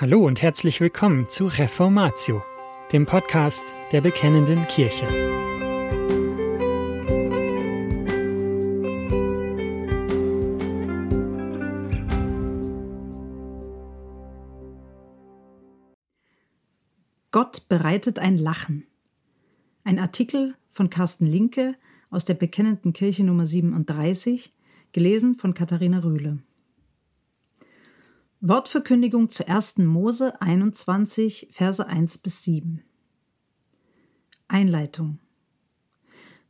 Hallo und herzlich willkommen zu Reformatio, dem Podcast der Bekennenden Kirche. Gott bereitet ein Lachen. Ein Artikel von Carsten Linke aus der Bekennenden Kirche Nummer 37, gelesen von Katharina Rühle. Wortverkündigung zu 1. Mose 21, Verse 1 bis 7. Einleitung.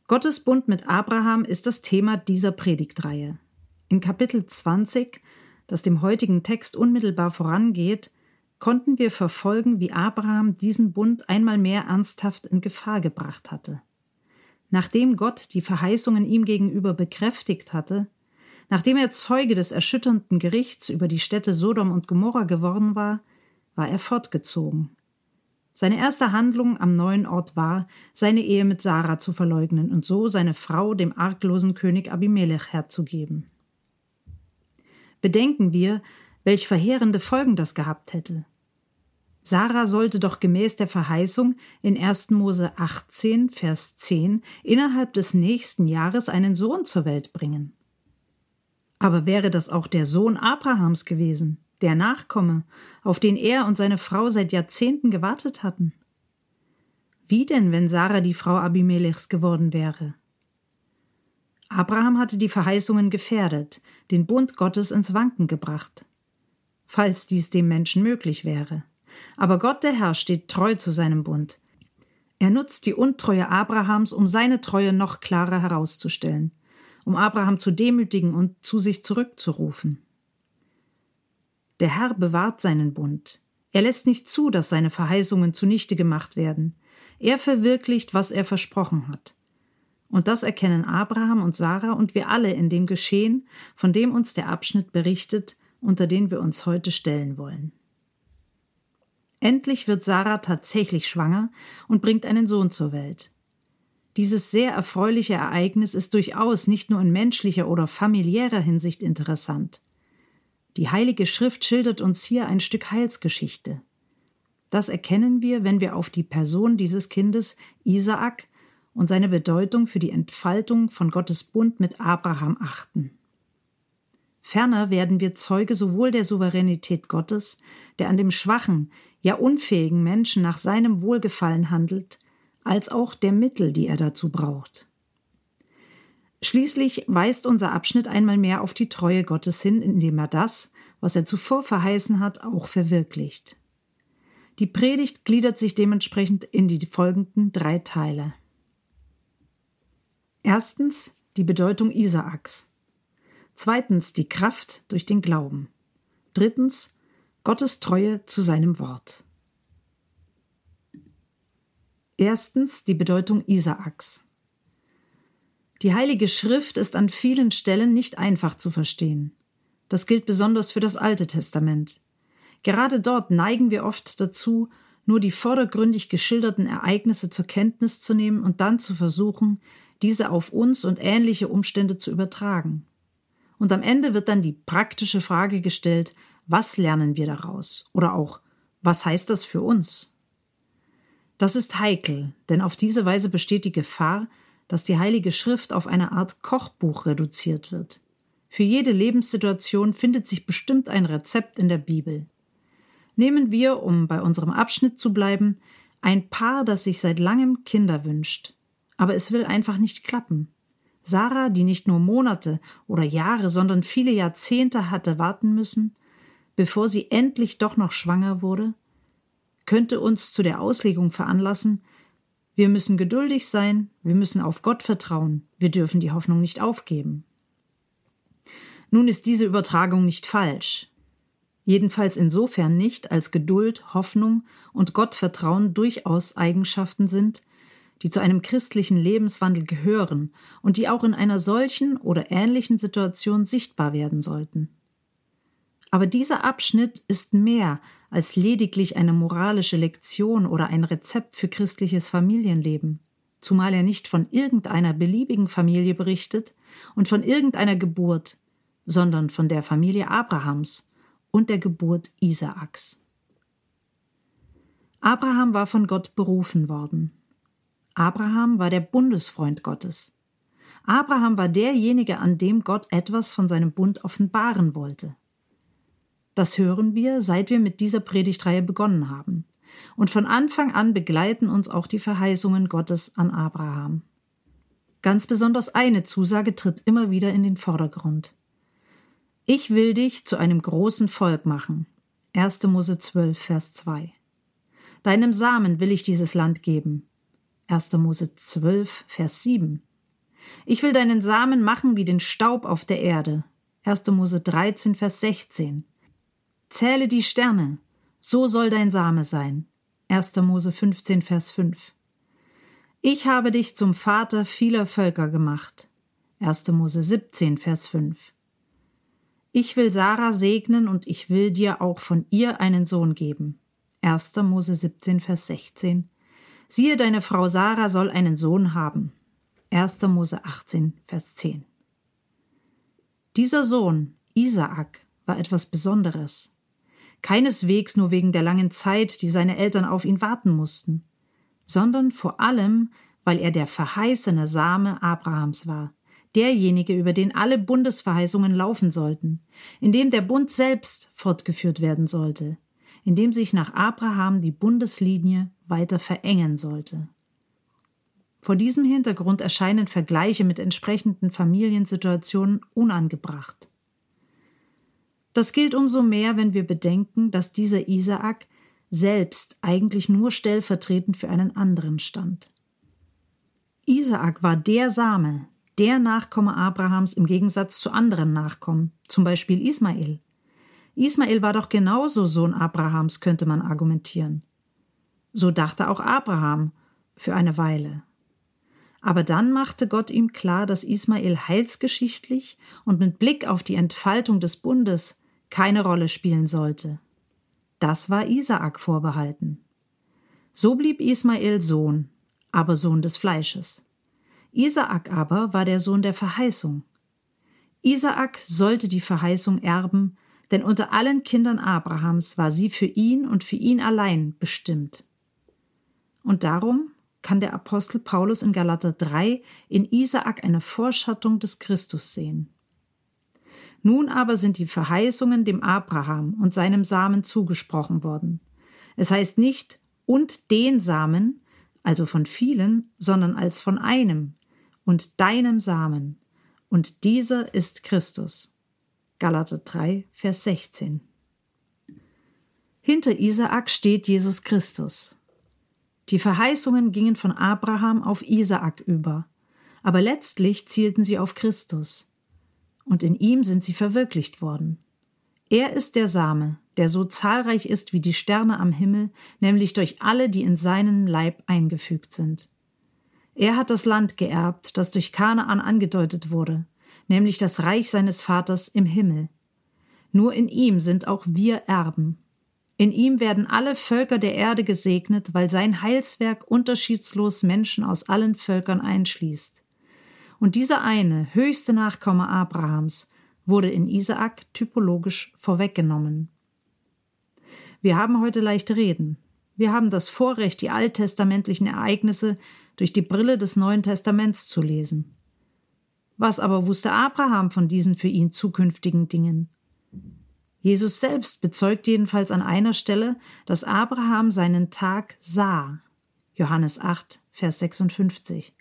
Gottes Bund mit Abraham ist das Thema dieser Predigtreihe. In Kapitel 20, das dem heutigen Text unmittelbar vorangeht, konnten wir verfolgen, wie Abraham diesen Bund einmal mehr ernsthaft in Gefahr gebracht hatte. Nachdem Gott die Verheißungen ihm gegenüber bekräftigt hatte, Nachdem er Zeuge des erschütternden Gerichts über die Städte Sodom und Gomorra geworden war, war er fortgezogen. Seine erste Handlung am neuen Ort war, seine Ehe mit Sarah zu verleugnen und so seine Frau dem arglosen König Abimelech herzugeben. Bedenken wir, welch verheerende Folgen das gehabt hätte. Sarah sollte doch gemäß der Verheißung in 1. Mose 18, Vers 10 innerhalb des nächsten Jahres einen Sohn zur Welt bringen. Aber wäre das auch der Sohn Abrahams gewesen, der Nachkomme, auf den er und seine Frau seit Jahrzehnten gewartet hatten? Wie denn, wenn Sarah die Frau Abimelechs geworden wäre? Abraham hatte die Verheißungen gefährdet, den Bund Gottes ins Wanken gebracht. Falls dies dem Menschen möglich wäre. Aber Gott der Herr steht treu zu seinem Bund. Er nutzt die Untreue Abrahams, um seine Treue noch klarer herauszustellen um Abraham zu demütigen und zu sich zurückzurufen. Der Herr bewahrt seinen Bund. Er lässt nicht zu, dass seine Verheißungen zunichte gemacht werden. Er verwirklicht, was er versprochen hat. Und das erkennen Abraham und Sarah und wir alle in dem Geschehen, von dem uns der Abschnitt berichtet, unter den wir uns heute stellen wollen. Endlich wird Sarah tatsächlich schwanger und bringt einen Sohn zur Welt. Dieses sehr erfreuliche Ereignis ist durchaus nicht nur in menschlicher oder familiärer Hinsicht interessant. Die Heilige Schrift schildert uns hier ein Stück Heilsgeschichte. Das erkennen wir, wenn wir auf die Person dieses Kindes Isaak und seine Bedeutung für die Entfaltung von Gottes Bund mit Abraham achten. Ferner werden wir Zeuge sowohl der Souveränität Gottes, der an dem schwachen, ja unfähigen Menschen nach seinem Wohlgefallen handelt, als auch der Mittel, die er dazu braucht. Schließlich weist unser Abschnitt einmal mehr auf die Treue Gottes hin, indem er das, was er zuvor verheißen hat, auch verwirklicht. Die Predigt gliedert sich dementsprechend in die folgenden drei Teile. Erstens die Bedeutung Isaaks. Zweitens die Kraft durch den Glauben. Drittens Gottes Treue zu seinem Wort. Erstens die Bedeutung Isaaks. Die Heilige Schrift ist an vielen Stellen nicht einfach zu verstehen. Das gilt besonders für das Alte Testament. Gerade dort neigen wir oft dazu, nur die vordergründig geschilderten Ereignisse zur Kenntnis zu nehmen und dann zu versuchen, diese auf uns und ähnliche Umstände zu übertragen. Und am Ende wird dann die praktische Frage gestellt, was lernen wir daraus? Oder auch, was heißt das für uns? Das ist heikel, denn auf diese Weise besteht die Gefahr, dass die Heilige Schrift auf eine Art Kochbuch reduziert wird. Für jede Lebenssituation findet sich bestimmt ein Rezept in der Bibel. Nehmen wir, um bei unserem Abschnitt zu bleiben, ein Paar, das sich seit langem Kinder wünscht. Aber es will einfach nicht klappen. Sarah, die nicht nur Monate oder Jahre, sondern viele Jahrzehnte hatte warten müssen, bevor sie endlich doch noch schwanger wurde, könnte uns zu der Auslegung veranlassen, wir müssen geduldig sein, wir müssen auf Gott vertrauen, wir dürfen die Hoffnung nicht aufgeben. Nun ist diese Übertragung nicht falsch. Jedenfalls insofern nicht, als Geduld, Hoffnung und Gottvertrauen durchaus Eigenschaften sind, die zu einem christlichen Lebenswandel gehören und die auch in einer solchen oder ähnlichen Situation sichtbar werden sollten. Aber dieser Abschnitt ist mehr als lediglich eine moralische Lektion oder ein Rezept für christliches Familienleben, zumal er nicht von irgendeiner beliebigen Familie berichtet und von irgendeiner Geburt, sondern von der Familie Abrahams und der Geburt Isaaks. Abraham war von Gott berufen worden. Abraham war der Bundesfreund Gottes. Abraham war derjenige, an dem Gott etwas von seinem Bund offenbaren wollte. Das hören wir, seit wir mit dieser Predigtreihe begonnen haben. Und von Anfang an begleiten uns auch die Verheißungen Gottes an Abraham. Ganz besonders eine Zusage tritt immer wieder in den Vordergrund. Ich will dich zu einem großen Volk machen. 1. Mose 12, Vers 2. Deinem Samen will ich dieses Land geben. 1. Mose 12, Vers 7. Ich will deinen Samen machen wie den Staub auf der Erde. 1. Mose 13, Vers 16. Zähle die Sterne, so soll dein Same sein. 1. Mose 15, Vers 5. Ich habe dich zum Vater vieler Völker gemacht. 1. Mose 17, Vers 5. Ich will Sarah segnen und ich will dir auch von ihr einen Sohn geben. 1. Mose 17, Vers 16. Siehe, deine Frau Sarah soll einen Sohn haben. 1. Mose 18, Vers 10. Dieser Sohn, Isaak, war etwas Besonderes. Keineswegs nur wegen der langen Zeit, die seine Eltern auf ihn warten mussten sondern vor allem, weil er der verheißene Same Abrahams war, derjenige, über den alle Bundesverheißungen laufen sollten, in dem der Bund selbst fortgeführt werden sollte, in dem sich nach Abraham die Bundeslinie weiter verengen sollte. Vor diesem Hintergrund erscheinen Vergleiche mit entsprechenden Familiensituationen unangebracht. Das gilt umso mehr, wenn wir bedenken, dass dieser Isaak selbst eigentlich nur stellvertretend für einen anderen stand. Isaak war der Same, der Nachkomme Abrahams im Gegensatz zu anderen Nachkommen, zum Beispiel Ismael. Ismael war doch genauso Sohn Abrahams, könnte man argumentieren. So dachte auch Abraham für eine Weile. Aber dann machte Gott ihm klar, dass Ismael heilsgeschichtlich und mit Blick auf die Entfaltung des Bundes keine Rolle spielen sollte. Das war Isaak vorbehalten. So blieb Ismael Sohn, aber Sohn des Fleisches. Isaak aber war der Sohn der Verheißung. Isaak sollte die Verheißung erben, denn unter allen Kindern Abrahams war sie für ihn und für ihn allein bestimmt. Und darum kann der Apostel Paulus in Galater 3 in Isaak eine Vorschattung des Christus sehen. Nun aber sind die Verheißungen dem Abraham und seinem Samen zugesprochen worden. Es heißt nicht und den Samen, also von vielen, sondern als von einem und deinem Samen. Und dieser ist Christus. Galater 3, Vers 16. Hinter Isaak steht Jesus Christus. Die Verheißungen gingen von Abraham auf Isaak über, aber letztlich zielten sie auf Christus und in ihm sind sie verwirklicht worden. Er ist der Same, der so zahlreich ist wie die Sterne am Himmel, nämlich durch alle, die in seinen Leib eingefügt sind. Er hat das Land geerbt, das durch Kanaan angedeutet wurde, nämlich das Reich seines Vaters im Himmel. Nur in ihm sind auch wir Erben. In ihm werden alle Völker der Erde gesegnet, weil sein Heilswerk unterschiedslos Menschen aus allen Völkern einschließt. Und dieser eine, höchste Nachkomme Abrahams, wurde in Isaak typologisch vorweggenommen. Wir haben heute leicht reden. Wir haben das Vorrecht, die alttestamentlichen Ereignisse durch die Brille des Neuen Testaments zu lesen. Was aber wusste Abraham von diesen für ihn zukünftigen Dingen? Jesus selbst bezeugt jedenfalls an einer Stelle, dass Abraham seinen Tag sah. Johannes 8, Vers 56.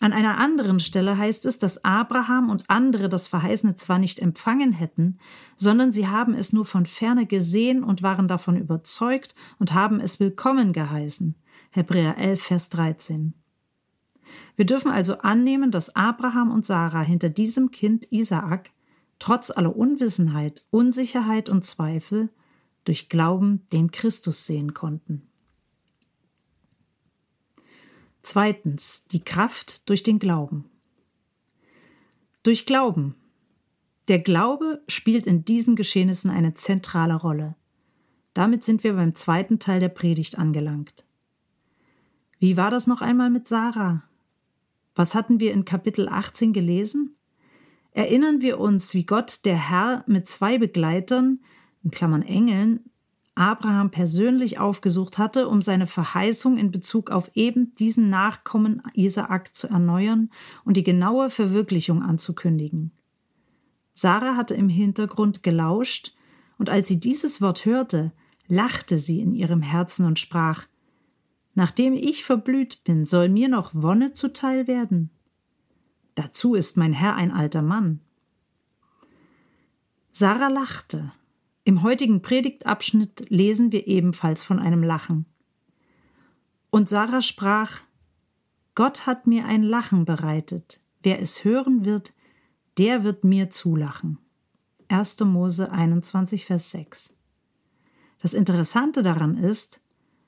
An einer anderen Stelle heißt es, dass Abraham und andere das Verheißene zwar nicht empfangen hätten, sondern sie haben es nur von ferne gesehen und waren davon überzeugt und haben es willkommen geheißen. Hebräer 11, Vers 13. Wir dürfen also annehmen, dass Abraham und Sarah hinter diesem Kind Isaak trotz aller Unwissenheit, Unsicherheit und Zweifel durch Glauben den Christus sehen konnten. Zweitens, die Kraft durch den Glauben. Durch Glauben. Der Glaube spielt in diesen Geschehnissen eine zentrale Rolle. Damit sind wir beim zweiten Teil der Predigt angelangt. Wie war das noch einmal mit Sarah? Was hatten wir in Kapitel 18 gelesen? Erinnern wir uns, wie Gott, der Herr, mit zwei Begleitern, in Klammern Engeln, Abraham persönlich aufgesucht hatte, um seine Verheißung in Bezug auf eben diesen Nachkommen Isaak zu erneuern und die genaue Verwirklichung anzukündigen. Sarah hatte im Hintergrund gelauscht, und als sie dieses Wort hörte, lachte sie in ihrem Herzen und sprach Nachdem ich verblüht bin, soll mir noch Wonne zuteil werden? Dazu ist mein Herr ein alter Mann. Sarah lachte. Im heutigen Predigtabschnitt lesen wir ebenfalls von einem Lachen. Und Sarah sprach Gott hat mir ein Lachen bereitet. Wer es hören wird, der wird mir zulachen. 1. Mose 21, Vers 6. Das Interessante daran ist,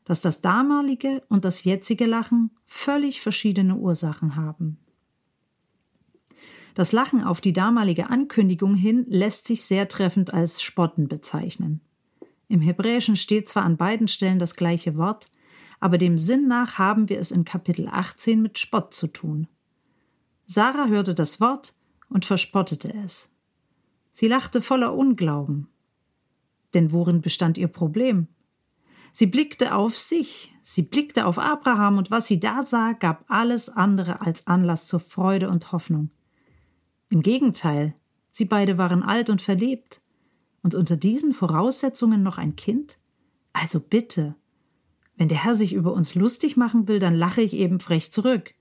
dass das damalige und das jetzige Lachen völlig verschiedene Ursachen haben. Das Lachen auf die damalige Ankündigung hin lässt sich sehr treffend als Spotten bezeichnen. Im Hebräischen steht zwar an beiden Stellen das gleiche Wort, aber dem Sinn nach haben wir es in Kapitel 18 mit Spott zu tun. Sarah hörte das Wort und verspottete es. Sie lachte voller Unglauben. Denn worin bestand ihr Problem? Sie blickte auf sich, sie blickte auf Abraham, und was sie da sah, gab alles andere als Anlass zur Freude und Hoffnung. Im Gegenteil, sie beide waren alt und verlebt, und unter diesen Voraussetzungen noch ein Kind? Also bitte, wenn der Herr sich über uns lustig machen will, dann lache ich eben frech zurück.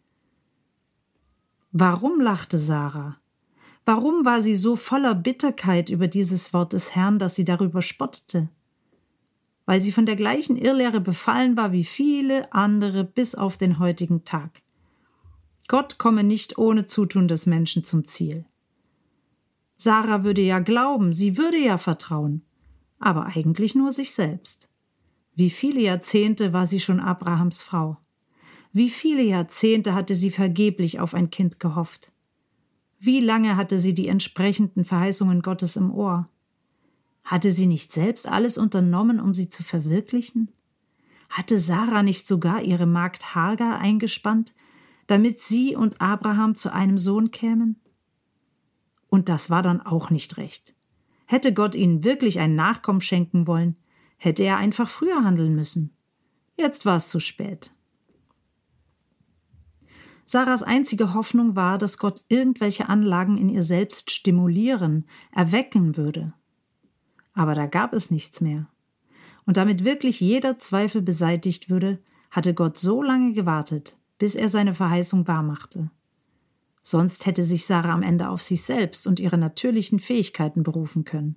Warum lachte Sarah? Warum war sie so voller Bitterkeit über dieses Wort des Herrn, dass sie darüber spottete? weil sie von der gleichen Irrlehre befallen war wie viele andere bis auf den heutigen Tag. Gott komme nicht ohne Zutun des Menschen zum Ziel. Sarah würde ja glauben, sie würde ja vertrauen, aber eigentlich nur sich selbst. Wie viele Jahrzehnte war sie schon Abrahams Frau? Wie viele Jahrzehnte hatte sie vergeblich auf ein Kind gehofft? Wie lange hatte sie die entsprechenden Verheißungen Gottes im Ohr? Hatte sie nicht selbst alles unternommen, um sie zu verwirklichen? Hatte Sarah nicht sogar ihre Magd Hagar eingespannt, damit sie und Abraham zu einem Sohn kämen? Und das war dann auch nicht recht. Hätte Gott ihnen wirklich ein Nachkommen schenken wollen, hätte er einfach früher handeln müssen. Jetzt war es zu spät. Sarahs einzige Hoffnung war, dass Gott irgendwelche Anlagen in ihr selbst stimulieren, erwecken würde. Aber da gab es nichts mehr. Und damit wirklich jeder Zweifel beseitigt würde, hatte Gott so lange gewartet, bis er seine Verheißung wahrmachte. Sonst hätte sich Sarah am Ende auf sich selbst und ihre natürlichen Fähigkeiten berufen können.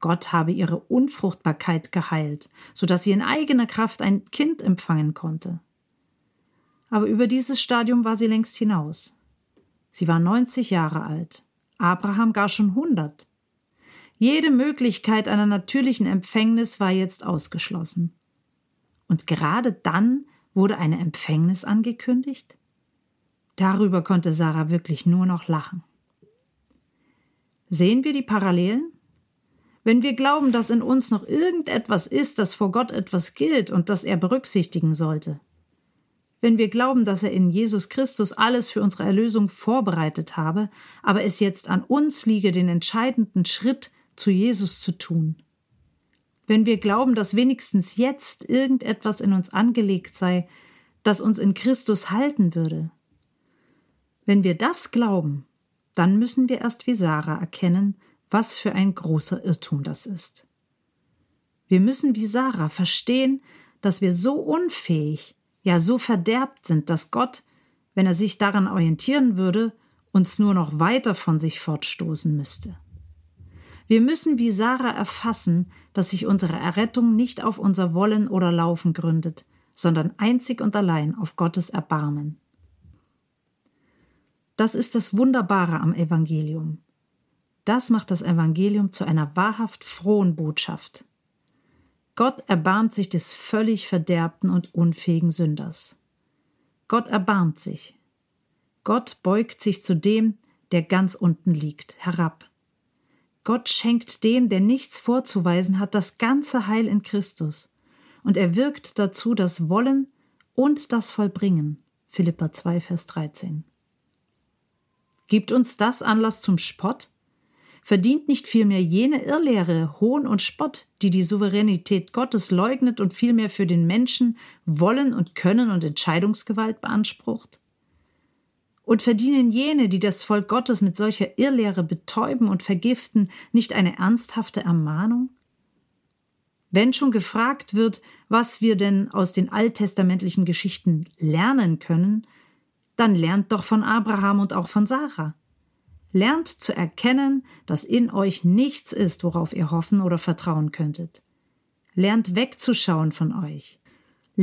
Gott habe ihre Unfruchtbarkeit geheilt, so dass sie in eigener Kraft ein Kind empfangen konnte. Aber über dieses Stadium war sie längst hinaus. Sie war 90 Jahre alt, Abraham gar schon 100. Jede Möglichkeit einer natürlichen Empfängnis war jetzt ausgeschlossen. Und gerade dann wurde eine Empfängnis angekündigt? Darüber konnte Sarah wirklich nur noch lachen. Sehen wir die Parallelen? Wenn wir glauben, dass in uns noch irgendetwas ist, das vor Gott etwas gilt und das er berücksichtigen sollte, wenn wir glauben, dass er in Jesus Christus alles für unsere Erlösung vorbereitet habe, aber es jetzt an uns liege, den entscheidenden Schritt zu Jesus zu tun. Wenn wir glauben, dass wenigstens jetzt irgendetwas in uns angelegt sei, das uns in Christus halten würde. Wenn wir das glauben, dann müssen wir erst wie Sarah erkennen, was für ein großer Irrtum das ist. Wir müssen wie Sarah verstehen, dass wir so unfähig, ja so verderbt sind, dass Gott, wenn er sich daran orientieren würde, uns nur noch weiter von sich fortstoßen müsste. Wir müssen wie Sarah erfassen, dass sich unsere Errettung nicht auf unser Wollen oder Laufen gründet, sondern einzig und allein auf Gottes Erbarmen. Das ist das Wunderbare am Evangelium. Das macht das Evangelium zu einer wahrhaft frohen Botschaft. Gott erbarmt sich des völlig verderbten und unfähigen Sünders. Gott erbarmt sich. Gott beugt sich zu dem, der ganz unten liegt, herab. Gott schenkt dem, der nichts vorzuweisen hat, das ganze Heil in Christus. Und er wirkt dazu das Wollen und das Vollbringen. Philippa 2, Vers 13. Gibt uns das Anlass zum Spott? Verdient nicht vielmehr jene Irrlehre Hohn und Spott, die die Souveränität Gottes leugnet und vielmehr für den Menschen Wollen und Können und Entscheidungsgewalt beansprucht? Und verdienen jene, die das Volk Gottes mit solcher Irrlehre betäuben und vergiften, nicht eine ernsthafte Ermahnung? Wenn schon gefragt wird, was wir denn aus den alttestamentlichen Geschichten lernen können, dann lernt doch von Abraham und auch von Sarah. Lernt zu erkennen, dass in euch nichts ist, worauf ihr hoffen oder vertrauen könntet. Lernt wegzuschauen von euch.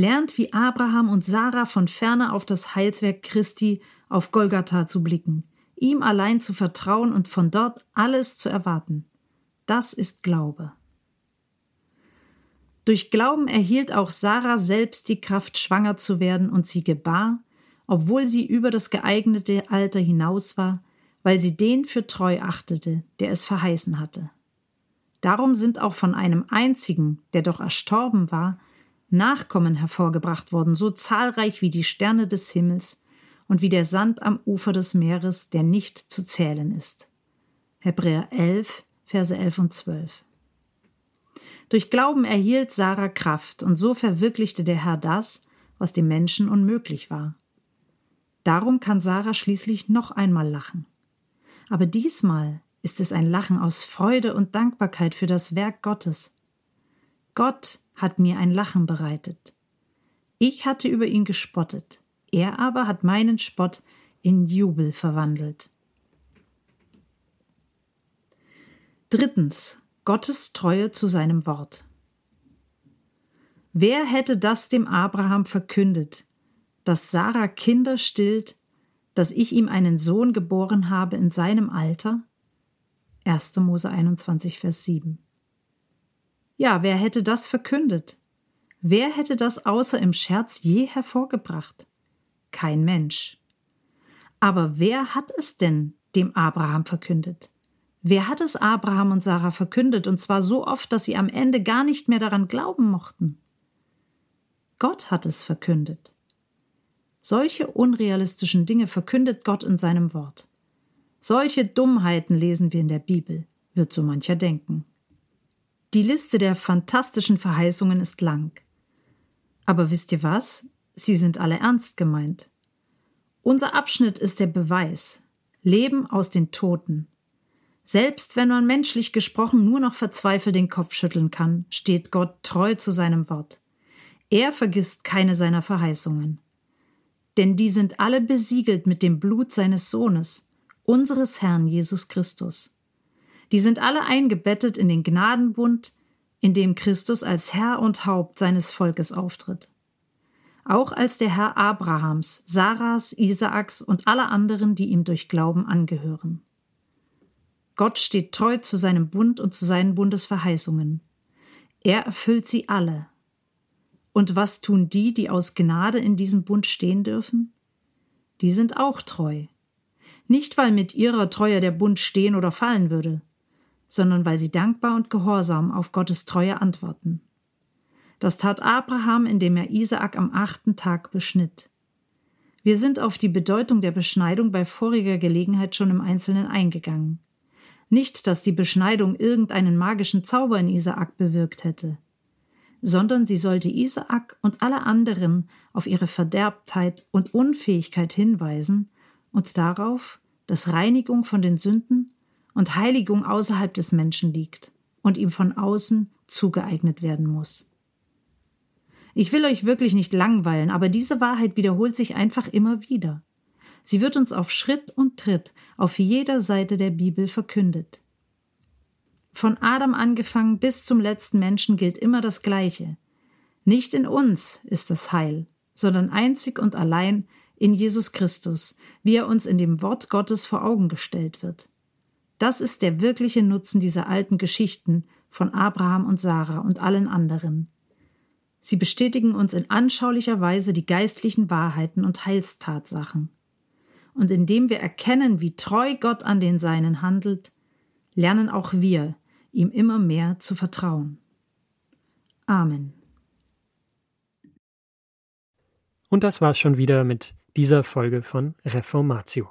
Lernt wie Abraham und Sarah von ferne auf das Heilswerk Christi auf Golgatha zu blicken, ihm allein zu vertrauen und von dort alles zu erwarten. Das ist Glaube. Durch Glauben erhielt auch Sarah selbst die Kraft, schwanger zu werden, und sie gebar, obwohl sie über das geeignete Alter hinaus war, weil sie den für treu achtete, der es verheißen hatte. Darum sind auch von einem einzigen, der doch erstorben war, Nachkommen hervorgebracht worden, so zahlreich wie die Sterne des Himmels und wie der Sand am Ufer des Meeres, der nicht zu zählen ist. Hebräer 11, Verse 11 und 12. Durch Glauben erhielt Sarah Kraft, und so verwirklichte der Herr das, was dem Menschen unmöglich war. Darum kann Sarah schließlich noch einmal lachen. Aber diesmal ist es ein Lachen aus Freude und Dankbarkeit für das Werk Gottes. Gott hat mir ein Lachen bereitet. Ich hatte über ihn gespottet, er aber hat meinen Spott in Jubel verwandelt. Drittens. Gottes Treue zu seinem Wort. Wer hätte das dem Abraham verkündet, dass Sarah Kinder stillt, dass ich ihm einen Sohn geboren habe in seinem Alter? 1. Mose 21, Vers 7. Ja, wer hätte das verkündet? Wer hätte das außer im Scherz je hervorgebracht? kein Mensch. Aber wer hat es denn dem Abraham verkündet? Wer hat es Abraham und Sarah verkündet, und zwar so oft, dass sie am Ende gar nicht mehr daran glauben mochten? Gott hat es verkündet. Solche unrealistischen Dinge verkündet Gott in seinem Wort. Solche Dummheiten lesen wir in der Bibel, wird so mancher denken. Die Liste der fantastischen Verheißungen ist lang. Aber wisst ihr was? Sie sind alle ernst gemeint. Unser Abschnitt ist der Beweis. Leben aus den Toten. Selbst wenn man menschlich gesprochen nur noch verzweifelt den Kopf schütteln kann, steht Gott treu zu seinem Wort. Er vergisst keine seiner Verheißungen. Denn die sind alle besiegelt mit dem Blut seines Sohnes, unseres Herrn Jesus Christus. Die sind alle eingebettet in den Gnadenbund, in dem Christus als Herr und Haupt seines Volkes auftritt auch als der Herr Abrahams, Sarahs, Isaaks und aller anderen, die ihm durch Glauben angehören. Gott steht treu zu seinem Bund und zu seinen Bundesverheißungen. Er erfüllt sie alle. Und was tun die, die aus Gnade in diesem Bund stehen dürfen? Die sind auch treu. Nicht, weil mit ihrer Treue der Bund stehen oder fallen würde, sondern weil sie dankbar und gehorsam auf Gottes Treue antworten. Das tat Abraham, indem er Isaak am achten Tag beschnitt. Wir sind auf die Bedeutung der Beschneidung bei voriger Gelegenheit schon im Einzelnen eingegangen. Nicht, dass die Beschneidung irgendeinen magischen Zauber in Isaak bewirkt hätte, sondern sie sollte Isaak und alle anderen auf ihre Verderbtheit und Unfähigkeit hinweisen und darauf, dass Reinigung von den Sünden und Heiligung außerhalb des Menschen liegt und ihm von außen zugeeignet werden muss. Ich will euch wirklich nicht langweilen, aber diese Wahrheit wiederholt sich einfach immer wieder. Sie wird uns auf Schritt und Tritt auf jeder Seite der Bibel verkündet. Von Adam angefangen bis zum letzten Menschen gilt immer das Gleiche. Nicht in uns ist das Heil, sondern einzig und allein in Jesus Christus, wie er uns in dem Wort Gottes vor Augen gestellt wird. Das ist der wirkliche Nutzen dieser alten Geschichten von Abraham und Sarah und allen anderen. Sie bestätigen uns in anschaulicher Weise die geistlichen Wahrheiten und Heilstatsachen. Und indem wir erkennen, wie treu Gott an den Seinen handelt, lernen auch wir, ihm immer mehr zu vertrauen. Amen. Und das war's schon wieder mit dieser Folge von Reformatio.